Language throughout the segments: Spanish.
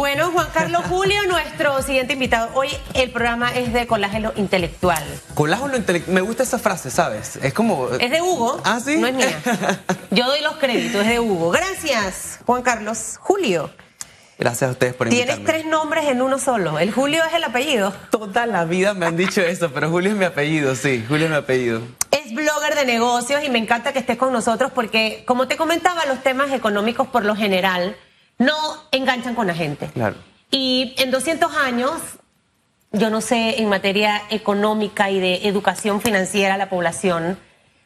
Bueno, Juan Carlos Julio, nuestro siguiente invitado. Hoy el programa es de colágeno intelectual. Colágeno intelectual. Me gusta esa frase, ¿sabes? Es como. Es de Hugo. Ah, sí. No es mía. Yo doy los créditos, es de Hugo. Gracias, Juan Carlos Julio. Gracias a ustedes por invitarme. Tienes tres nombres en uno solo. El Julio es el apellido. Toda la vida me han dicho eso, pero Julio es mi apellido, sí. Julio es mi apellido. Es blogger de negocios y me encanta que estés con nosotros porque, como te comentaba, los temas económicos por lo general no enganchan con la gente. Claro. Y en 200 años, yo no sé, en materia económica y de educación financiera a la población,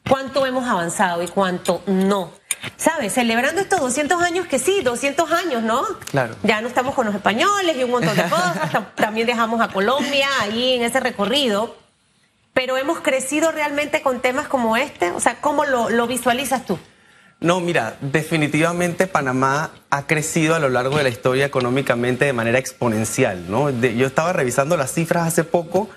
cuánto hemos avanzado y cuánto no. ¿Sabes? Celebrando estos 200 años que sí, 200 años, ¿no? Claro. Ya no estamos con los españoles y un montón de cosas. También dejamos a Colombia ahí en ese recorrido. Pero hemos crecido realmente con temas como este. O sea, ¿cómo lo, lo visualizas tú? No, mira, definitivamente Panamá ha crecido a lo largo de la historia económicamente de manera exponencial, ¿no? yo estaba revisando las cifras hace poco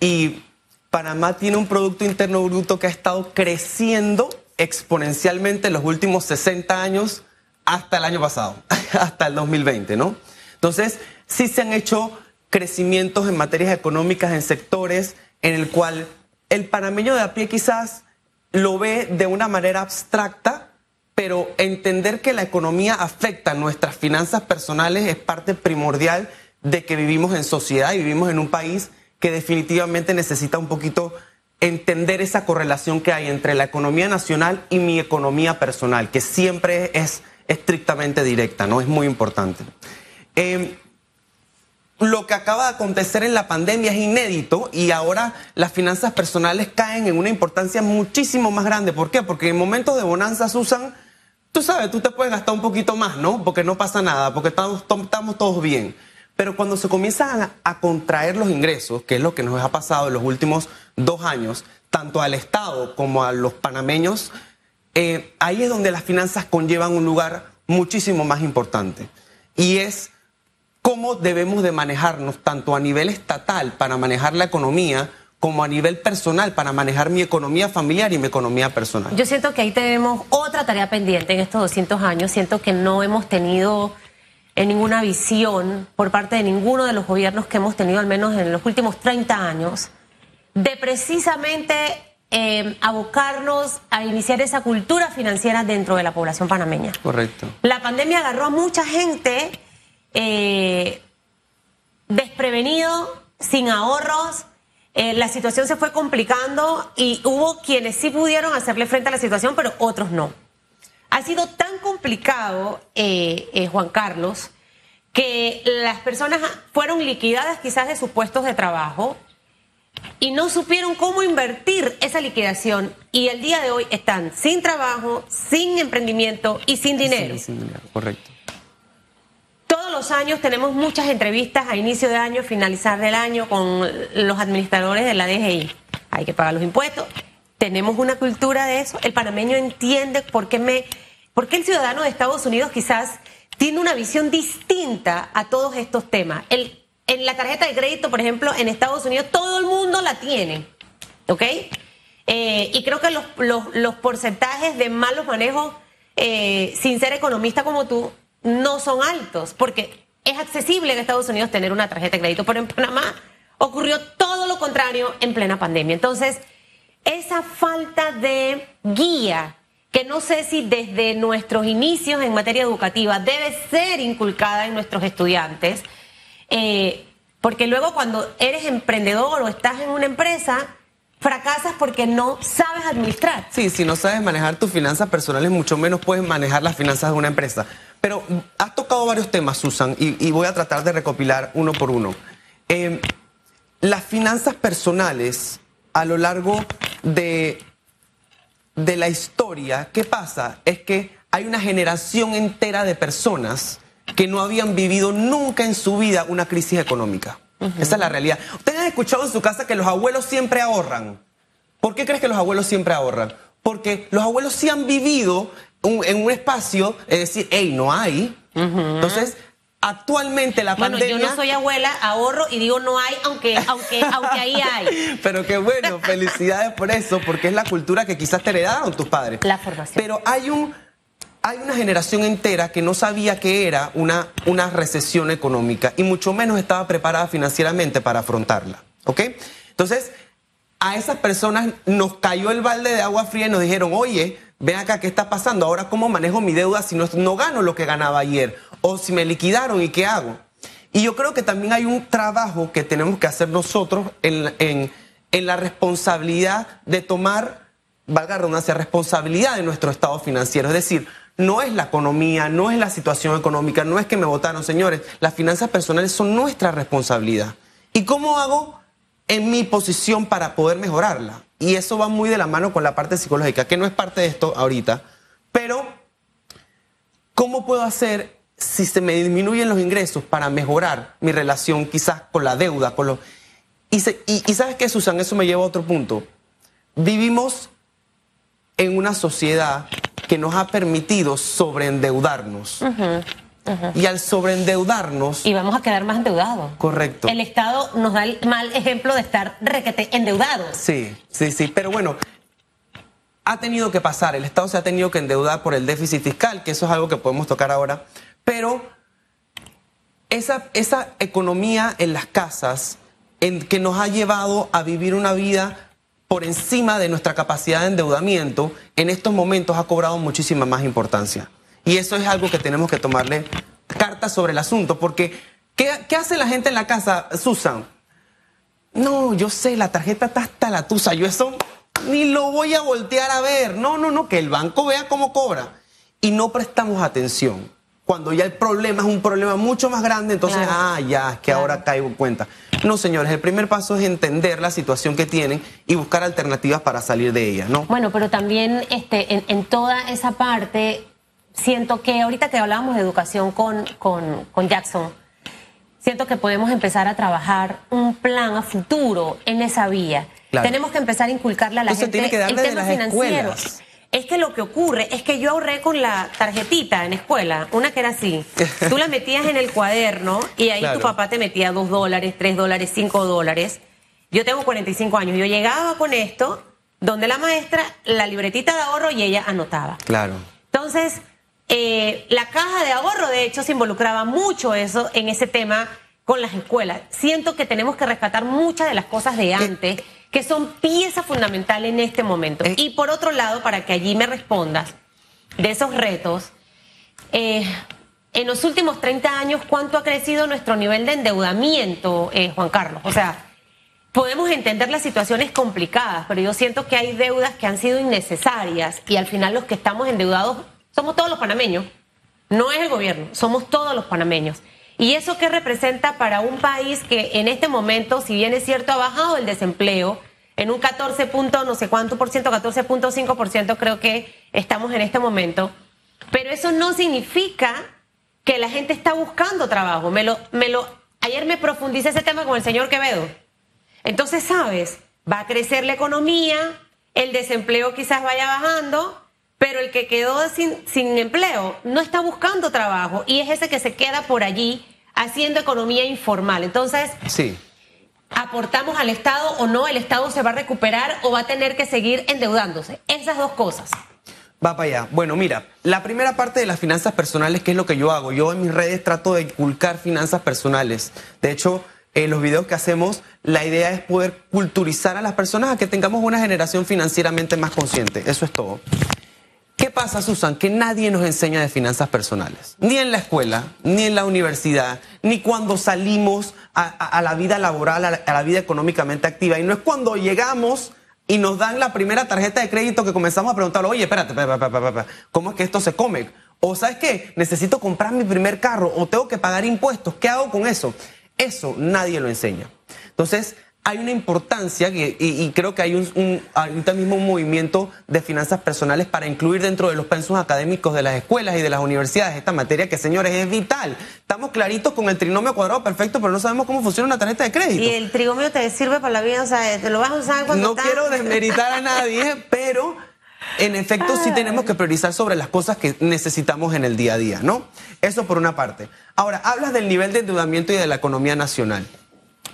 y Panamá tiene un Producto Interno Bruto que ha estado creciendo exponencialmente en los últimos 60 años hasta el año pasado, hasta el 2020, ¿no? Entonces, sí se han hecho crecimientos en materias económicas en sectores en el cual el panameño de a pie quizás lo ve de una manera abstracta, pero entender que la economía afecta nuestras finanzas personales es parte primordial de que vivimos en sociedad y vivimos en un país que definitivamente necesita un poquito entender esa correlación que hay entre la economía nacional y mi economía personal, que siempre es estrictamente directa, ¿no? Es muy importante. Eh, lo que acaba de acontecer en la pandemia es inédito y ahora las finanzas personales caen en una importancia muchísimo más grande. ¿Por qué? Porque en momentos de bonanza, Susan, tú sabes, tú te puedes gastar un poquito más, ¿no? Porque no pasa nada, porque estamos, todos bien. Pero cuando se comienzan a, contraer los ingresos, que es lo que nos ha pasado en los últimos dos años, tanto al Estado como a los panameños, eh, ahí es donde las finanzas conllevan un lugar muchísimo más importante. Y es cómo debemos de manejarnos tanto a nivel estatal para manejar la economía, como a nivel personal para manejar mi economía familiar y mi economía personal. Yo siento que ahí tenemos otra tarea pendiente en estos 200 años. Siento que no hemos tenido en ninguna visión por parte de ninguno de los gobiernos que hemos tenido, al menos en los últimos 30 años, de precisamente eh, abocarnos a iniciar esa cultura financiera dentro de la población panameña. Correcto. La pandemia agarró a mucha gente eh, desprevenido, sin ahorros. Eh, la situación se fue complicando y hubo quienes sí pudieron hacerle frente a la situación, pero otros no. Ha sido tan complicado, eh, eh, Juan Carlos, que las personas fueron liquidadas quizás de sus puestos de trabajo y no supieron cómo invertir esa liquidación y el día de hoy están sin trabajo, sin emprendimiento y sin dinero. sin dinero, correcto. Los años tenemos muchas entrevistas a inicio de año, finalizar del año con los administradores de la DGI. Hay que pagar los impuestos, tenemos una cultura de eso. El panameño entiende por qué, me, por qué el ciudadano de Estados Unidos quizás tiene una visión distinta a todos estos temas. En la tarjeta de crédito, por ejemplo, en Estados Unidos todo el mundo la tiene. ¿Ok? Eh, y creo que los, porcentajes de malos manejos, eh, sin ser economista como tú, no son altos, porque es accesible en Estados Unidos tener una tarjeta de crédito, pero en Panamá ocurrió todo lo contrario en plena pandemia. Entonces, esa falta de guía, que no sé si desde nuestros inicios en materia educativa debe ser inculcada en nuestros estudiantes, eh, porque luego cuando eres emprendedor o estás en una empresa, fracasas porque no sabes administrar. Sí, si no sabes manejar tus finanzas personales, mucho menos puedes manejar las finanzas de una empresa. Pero has tocado varios temas, Susan, y, voy a tratar de recopilar uno por uno. Eh, las finanzas personales a lo largo de, de la historia, ¿qué pasa? Es que hay una generación entera de personas que no habían vivido nunca en su vida una crisis económica. Esa es la realidad. Ustedes han escuchado en su casa que los abuelos siempre ahorran. ¿Por qué crees que los abuelos siempre ahorran? Porque los abuelos sí han vivido en un espacio, es decir, hey, no hay. Entonces, actualmente la bueno, pandemia. Yo no soy abuela, ahorro y digo no hay, aunque, aunque, aunque ahí hay. Pero qué bueno, felicidades por eso, porque es la cultura que quizás te heredaron tus padres. La formación. Pero hay un hay una generación entera que no sabía que era una, una recesión económica y mucho menos estaba preparada financieramente para afrontarla. ¿Ok? Entonces, a esas personas nos cayó el balde de agua fría y nos dijeron, oye, ven acá, ¿qué está pasando? Ahora, ¿cómo manejo mi deuda si no, no gano lo que ganaba ayer? O si me liquidaron y qué hago. Y yo creo que también hay un trabajo que tenemos que hacer nosotros en, en, en la responsabilidad de tomar, valga la redundancia, responsabilidad de nuestro estado financiero. Es decir, no es la economía, no es la situación económica, no es que me votaron, señores. Las finanzas personales son nuestra responsabilidad. ¿Y cómo hago en mi posición para poder mejorarla? Y eso va muy de la mano con la parte psicológica, que no es parte de esto ahorita. Pero, ¿cómo puedo hacer si se me disminuyen los ingresos para mejorar mi relación quizás con la deuda? Con los... y, sabes qué, Susan, eso me lleva a otro punto. Vivimos en una sociedad que nos ha permitido sobreendeudarnos. Y al sobreendeudarnos. Y vamos a quedar más endeudados. Correcto. El Estado nos da el mal ejemplo de estar requete endeudados. Sí, sí, sí. Pero bueno, ha tenido que pasar. El Estado se ha tenido que endeudar por el déficit fiscal, que eso es algo que podemos tocar ahora. Pero esa, esa economía en las casas en, que nos ha llevado a vivir una vida por encima de nuestra capacidad de endeudamiento, en estos momentos ha cobrado muchísima más importancia. Y eso es algo que tenemos que tomarle cartas sobre el asunto, porque ¿qué, hace la gente en la casa, Susan? No, yo sé, la tarjeta está hasta la tusa, yo eso ni lo voy a voltear a ver. No, no, no, que el banco vea cómo cobra. Y no prestamos atención. Cuando ya el problema es un problema mucho más grande, entonces, ah, ya, es que ahora caigo en cuenta. No, señores, el primer paso es entender la situación que tienen y buscar alternativas para salir de ella, ¿no? Bueno, pero también este, en, en toda esa parte, siento que ahorita que hablábamos de educación con, con, con Jackson, siento que podemos empezar a trabajar un plan a futuro en esa vía. Tenemos que empezar a inculcarle a la gente tiene que el tema financiero. Es que lo que ocurre es que yo ahorré con la tarjetita en escuela, una que era así. Tú la metías en el cuaderno y ahí tu papá te metía dos dólares, tres dólares, cinco dólares. Yo tengo 45 años. Yo llegaba con esto, donde la maestra, la libretita de ahorro y ella anotaba. Claro. Entonces, eh, la caja de ahorro, de hecho, se involucraba mucho eso en ese tema con las escuelas. Siento que tenemos que rescatar muchas de las cosas de antes que son pieza fundamental en este momento. Eh. Y por otro lado, para que allí me respondas de esos retos, eh, en los últimos 30 años, ¿cuánto ha crecido nuestro nivel de endeudamiento, eh, Juan Carlos? O sea, podemos entender las situaciones complicadas, pero yo siento que hay deudas que han sido innecesarias y al final los que estamos endeudados somos todos los panameños. No es el gobierno, somos todos los panameños. ¿Y eso qué representa para un país que en este momento, si bien es cierto, ha bajado el desempleo en un 14 punto, no sé cuánto por ciento, 14.5 por ciento creo que estamos en este momento, pero eso no significa que la gente está buscando trabajo. Me lo, me lo, ayer me profundicé ese tema con el señor Quevedo. Entonces, ¿sabes? Va a crecer la economía, el desempleo quizás vaya bajando, pero el que quedó sin, sin empleo no está buscando trabajo y es ese que se queda por allí haciendo economía informal. Entonces, sí. ¿aportamos al Estado o no? ¿El Estado se va a recuperar o va a tener que seguir endeudándose? Esas dos cosas. Va para allá. Bueno, mira, la primera parte de las finanzas personales, ¿qué es lo que yo hago? Yo en mis redes trato de inculcar finanzas personales. De hecho, en los videos que hacemos, la idea es poder culturizar a las personas a que tengamos una generación financieramente más consciente. Eso es todo. ¿Qué pasa, Susan? Que nadie nos enseña de finanzas personales. Ni en la escuela, ni en la universidad, ni cuando salimos a, la vida laboral, a la, vida económicamente activa. Y no es cuando llegamos y nos dan la primera tarjeta de crédito que comenzamos a preguntar, oye, espérate, ¿cómo es que esto se come? O sabes qué, necesito comprar mi primer carro o tengo que pagar impuestos. ¿Qué hago con eso? Eso nadie lo enseña. Entonces, hay una importancia y, creo que hay un, ahorita mismo un movimiento de finanzas personales para incluir dentro de los pensos académicos de las escuelas y de las universidades esta materia que, señores, es vital. Estamos claritos con el trinomio cuadrado perfecto, pero no sabemos cómo funciona una tarjeta de crédito. Y el trinomio te sirve para la vida, o sea, te lo vas a usar cuando No quiero desmeritar a nadie, pero en efecto sí tenemos que priorizar sobre las cosas que necesitamos en el día a día, ¿no? Eso por una parte. Ahora, hablas del nivel de endeudamiento y de la economía nacional.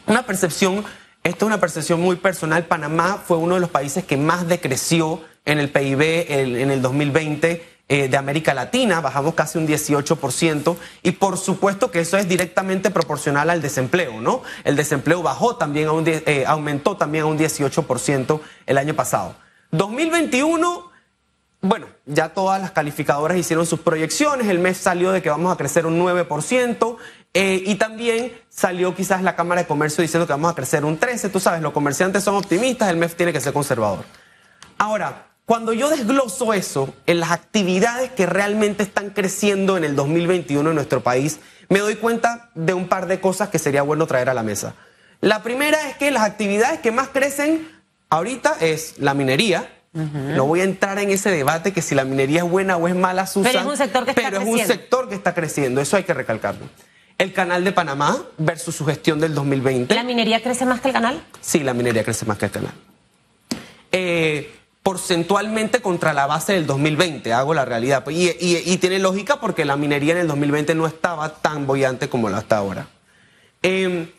Una percepción esto es una percepción muy personal. Panamá fue uno de los países que más decreció en el PIB en el 2020 eh, de América Latina, bajamos casi un 18%, y por supuesto que eso es directamente proporcional al desempleo, ¿no? El desempleo bajó también a un, eh, aumentó también a un 18% el año pasado. 2021 bueno, ya todas las calificadoras hicieron sus proyecciones, el mes salió de que vamos a crecer un 9%, eh, y también salió quizás la Cámara de Comercio diciendo que vamos a crecer un 13%, tú sabes, los comerciantes son optimistas, el MEF tiene que ser conservador. Ahora, cuando yo desgloso eso en las actividades que realmente están creciendo en el 2021 en nuestro país, me doy cuenta de un par de cosas que sería bueno traer a la mesa. La primera es que las actividades que más crecen ahorita es la minería, no voy a entrar en ese debate que si la minería es buena o es mala, Susan. Pero es un sector que está pero creciendo. es un sector que está creciendo, eso hay que recalcarlo. El canal de Panamá versus su gestión del 2020. ¿La minería crece más que el canal? Sí, la minería crece más que el canal. Eh, porcentualmente contra la base del 2020, hago la realidad. Y, y, tiene lógica porque la minería en el 2020 no estaba tan bollante como lo está ahora. Eh,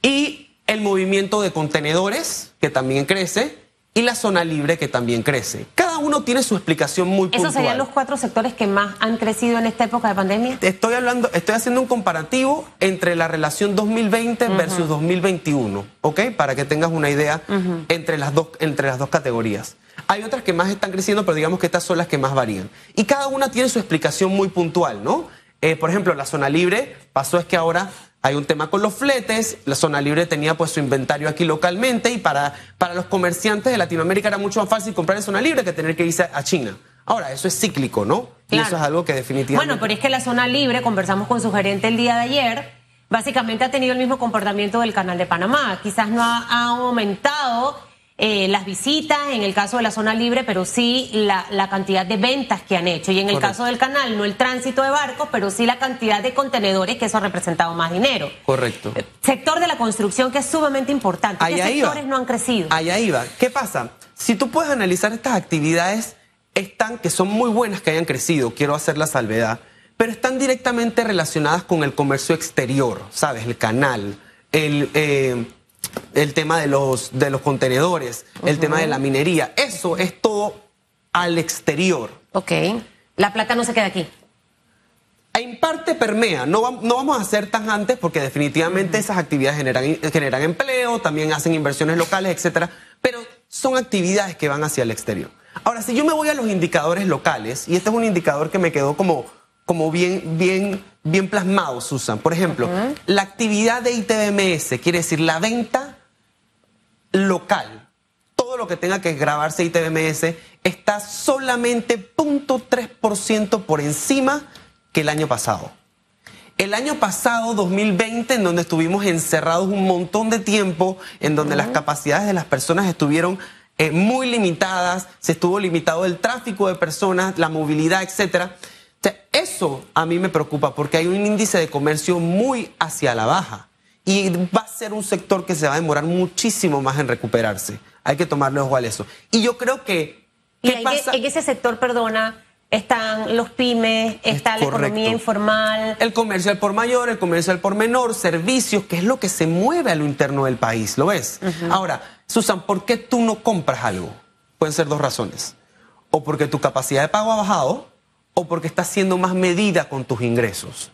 y el movimiento de contenedores, que también crece y la zona libre que también crece. Cada uno tiene su explicación muy puntual. ¿Esos serían los cuatro sectores que más han crecido en esta época de pandemia? Estoy hablando, estoy haciendo un comparativo entre la relación 2020 versus 2021, ¿ok? Para que tengas una idea entre, las dos, entre las dos categorías. Hay otras que más están creciendo, pero digamos que estas son las que más varían. Y cada una tiene su explicación muy puntual, ¿no? Eh, por ejemplo, la zona libre pasó es que ahora hay un tema con los fletes, la zona libre tenía pues su inventario aquí localmente y para, para los comerciantes de Latinoamérica era mucho más fácil comprar en zona libre que tener que irse a China. Ahora, eso es cíclico, ¿no? Y eso es algo que definitivamente... Bueno, pero es que la zona libre, conversamos con su gerente el día de ayer, básicamente ha tenido el mismo comportamiento del canal de Panamá. Quizás no ha aumentado eh, las visitas, en el caso de la zona libre, pero sí la, la cantidad de ventas que han hecho. Y en el caso del canal, no el tránsito de barcos, pero sí la cantidad de contenedores, que eso ha representado más dinero. Correcto. Eh, sector de la construcción que es sumamente importante. ¿Qué sectores no han crecido? Allá iba. ¿Qué pasa? Si tú puedes analizar estas actividades, están, que son muy buenas que hayan crecido, quiero hacer la salvedad, pero están directamente relacionadas con el comercio exterior, ¿sabes? El canal, el... Eh, el tema de los, de los contenedores, el tema de la minería. Eso es todo al exterior. Ok. La plata no se queda aquí. En parte permea, no, no vamos a hacer tan antes porque definitivamente esas actividades generan, generan empleo, también hacen inversiones locales, etcétera, pero son actividades que van hacia el exterior. Ahora, si yo me voy a los indicadores locales, y este es un indicador que me quedó como, como bien, bien bien plasmado, Susan. Por ejemplo, la actividad de ITBMS quiere decir la venta local. Todo lo que tenga que grabarse ITBMS está solamente 0.3% por encima que el año pasado. El año pasado, 2020, en donde estuvimos encerrados un montón de tiempo, en donde las capacidades de las personas estuvieron eh, muy limitadas, se estuvo limitado el tráfico de personas, la movilidad, etcétera eso a mí me preocupa porque hay un índice de comercio muy hacia la baja y va a ser un sector que se va a demorar muchísimo más en recuperarse. Hay que tomarle ojo a eso. Y yo creo que... ¿qué pasa? en ese sector, perdona, están los pymes, está la economía informal. El comercio al por mayor, el comercio al por menor, servicios, que es lo que se mueve a lo interno del país, ¿lo ves? Ahora, Susan, ¿por qué tú no compras algo? Pueden ser dos razones. O porque tu capacidad de pago ha bajado, o porque estás siendo más medida con tus ingresos.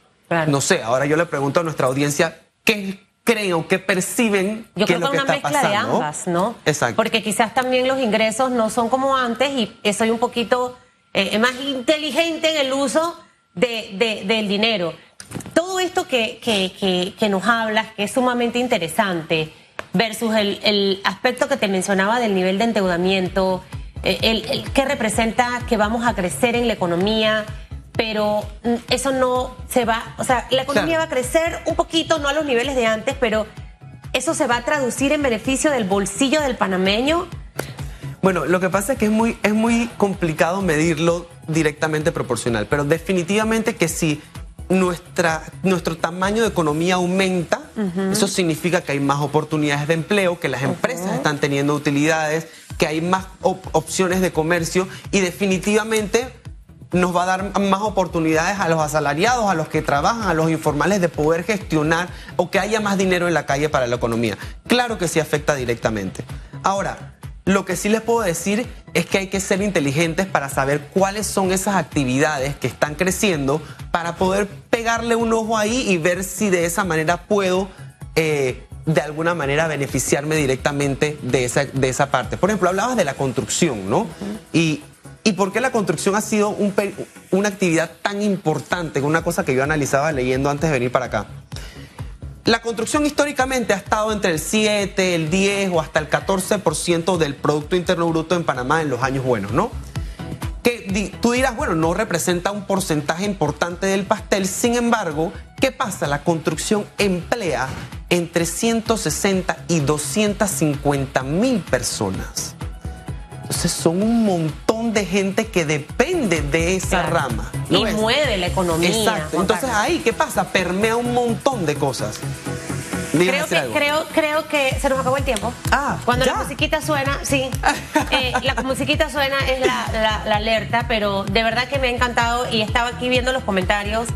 No sé, ahora yo le pregunto a nuestra audiencia qué creen o qué perciben yo que creo es lo que, una mezcla de ambas, ¿no? Exacto. Porque quizás también los ingresos no son como antes y soy un poquito eh, más inteligente en el uso de, del dinero. Todo esto que, que, que, nos hablas, que es sumamente interesante, versus el, el aspecto que te mencionaba del nivel de endeudamiento, eh, el, qué representa que vamos a crecer en la economía, pero mm, eso no se va, o sea, la economía va a crecer un poquito, no a los niveles de antes, pero eso se va a traducir en beneficio del bolsillo del panameño. Bueno, lo que pasa es que es muy, es muy complicado medirlo directamente proporcional, pero definitivamente que si nuestra, nuestro tamaño de economía aumenta, eso significa que hay más oportunidades de empleo, que las empresas están teniendo utilidades, que hay más opciones de comercio y definitivamente nos va a dar más oportunidades a los asalariados, a los que trabajan, a los informales de poder gestionar o que haya más dinero en la calle para la economía. Claro que sí afecta directamente. Ahora, Lo que sí les puedo decir es que hay que ser inteligentes para saber cuáles son esas actividades que están creciendo para poder pegarle un ojo ahí y ver si de esa manera puedo eh, de alguna manera beneficiarme directamente de esa, de esa parte. Por ejemplo, hablabas de la construcción, ¿no? y, y, por qué la construcción ha sido un, una actividad tan importante, una cosa que yo analizaba leyendo antes de venir para acá. La construcción históricamente ha estado entre el 7, el 10 o hasta el 14% del Producto Interno Bruto en Panamá en los años buenos, ¿no? Que tú dirás, bueno, no representa un porcentaje importante del pastel, sin embargo, ¿qué pasa? La construcción emplea entre 160 y 250 mil personas. Entonces son un montón de gente que depende de esa rama. y mueve la economía. Exacto. Entonces ahí, ¿qué pasa? Permea un montón de cosas. Creo que, creo, creo que se nos acabó el tiempo. Ah, Cuando la musiquita suena, sí. Eh, la musiquita suena es la, la alerta, pero de verdad que me ha encantado y estaba aquí viendo los comentarios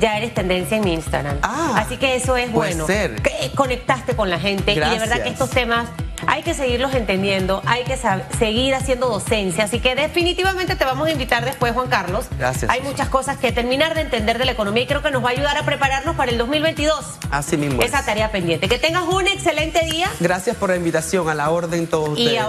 ya eres tendencia en mi Instagram. Ah, Así que eso es puede bueno. Ser. Que conectaste con la gente y de verdad que estos temas hay que seguirlos entendiendo, hay que seguir haciendo docencia. Así que definitivamente te vamos a invitar después, Juan Carlos. Gracias. Hay muchas cosas que terminar de entender de la economía y creo que nos va a ayudar a prepararnos para el 2022. Así mismo. Esa tarea pendiente. Que tengas un excelente día. Gracias por la invitación, a la orden todos ustedes.